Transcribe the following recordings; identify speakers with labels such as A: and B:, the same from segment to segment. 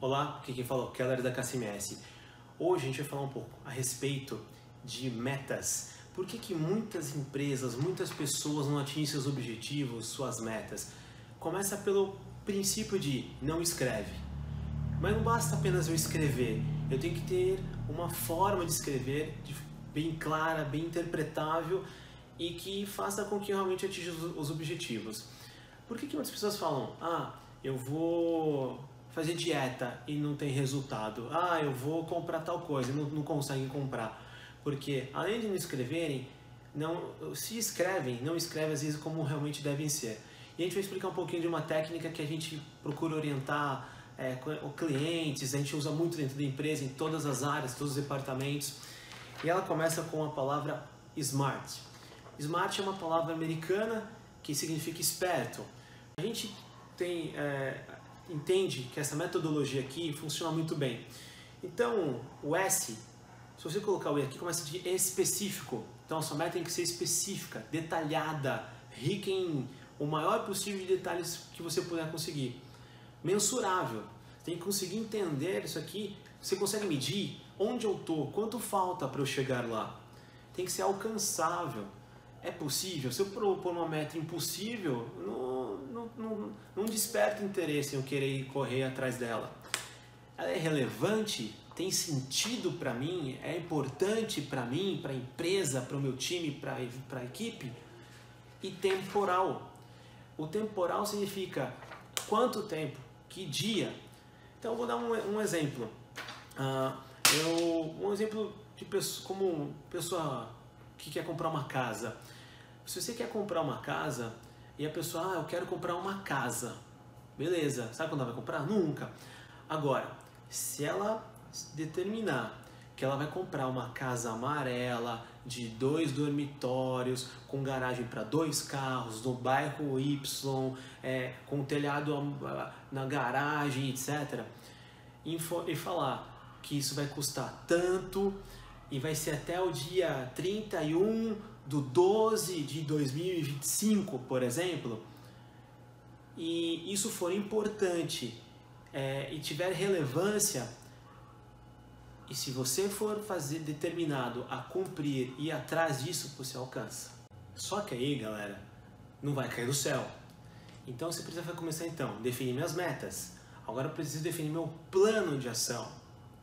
A: Olá, aqui quem falou, Keller da KCMS. Hoje a gente vai falar um pouco a respeito de metas. Por que, que muitas empresas, muitas pessoas não atingem seus objetivos, suas metas? Começa pelo princípio de não escreve. Mas não basta apenas eu escrever, eu tenho que ter uma forma de escrever bem clara, bem interpretável e que faça com que eu realmente atinja os objetivos. Por que, que muitas pessoas falam, ah, eu vou fazer dieta e não tem resultado. Ah, eu vou comprar tal coisa e não, não conseguem comprar. Porque além de não escreverem, não, se escrevem, não escrevem às vezes como realmente devem ser. E a gente vai explicar um pouquinho de uma técnica que a gente procura orientar é, clientes, a gente usa muito dentro da empresa, em todas as áreas, todos os departamentos. E ela começa com a palavra SMART. SMART é uma palavra americana que significa esperto. A gente tem é, entende que essa metodologia aqui funciona muito bem. Então, o S, se você colocar o E aqui, começa de específico. Então, a sua meta tem que ser específica, detalhada, rica em o maior possível de detalhes que você puder conseguir. Mensurável. Tem que conseguir entender isso aqui. Você consegue medir onde eu estou, quanto falta para eu chegar lá. Tem que ser alcançável. É possível? Se eu propor uma meta impossível, não não, não, desperta interesse em eu querer correr atrás dela. Ela é relevante, tem sentido para mim, é importante para mim, para a empresa, para o meu time, para a equipe. E temporal. O temporal significa quanto tempo, que dia. Então eu vou dar um, um exemplo. Uh, eu, um exemplo de pessoa, como pessoa que quer comprar uma casa. Se você quer comprar uma casa, e a pessoa, ah, eu quero comprar uma casa. Beleza, sabe quando ela vai comprar? Nunca. Agora, se ela determinar que ela vai comprar uma casa amarela de dois dormitórios, com garagem para dois carros, no bairro Y, é, com telhado na garagem, etc. E, e falar que isso vai custar tanto e vai ser até o dia 31 do 12 de 2025, por exemplo, e isso for importante é, e tiver relevância, e se você for fazer determinado a cumprir e atrás disso, você alcança. Só que aí, galera, não vai cair do céu. Então você precisa começar então, definir minhas metas. Agora eu preciso definir meu plano de ação.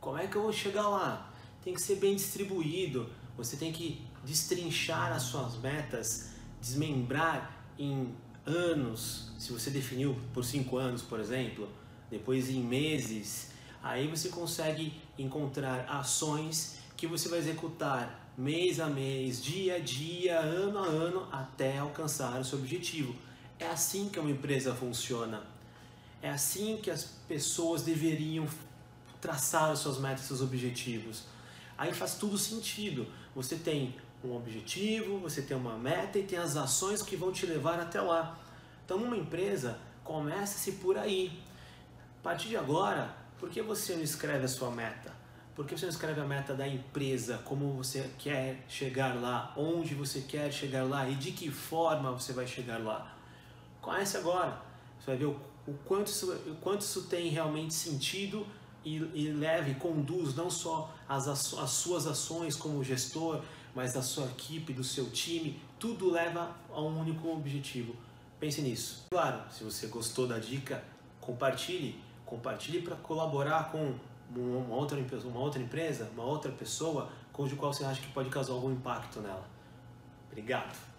A: Como é que eu vou chegar lá? Tem que ser bem distribuído. Você tem que destrinchar as suas metas, desmembrar em anos, se você definiu por cinco anos, por exemplo, depois em meses, aí você consegue encontrar ações que você vai executar mês a mês, dia a dia, ano a ano, até alcançar o seu objetivo. É assim que uma empresa funciona. É assim que as pessoas deveriam traçar as suas metas, seus objetivos. Aí faz tudo sentido. Você tem um objetivo, você tem uma meta e tem as ações que vão te levar até lá. Então, numa empresa, comece-se por aí. A partir de agora, por que você não escreve a sua meta? Por que você não escreve a meta da empresa, como você quer chegar lá, onde você quer chegar lá e de que forma você vai chegar lá? Conhece agora, você vai ver o quanto, isso, o quanto isso tem realmente sentido e, e leve, conduz não só as, as suas ações como gestor, mas da sua equipe, do seu time, tudo leva a um único objetivo. Pense nisso. Claro, se você gostou da dica, compartilhe. Compartilhe para colaborar com uma outra, uma outra empresa, uma outra pessoa, com o qual você acha que pode causar algum impacto nela. Obrigado.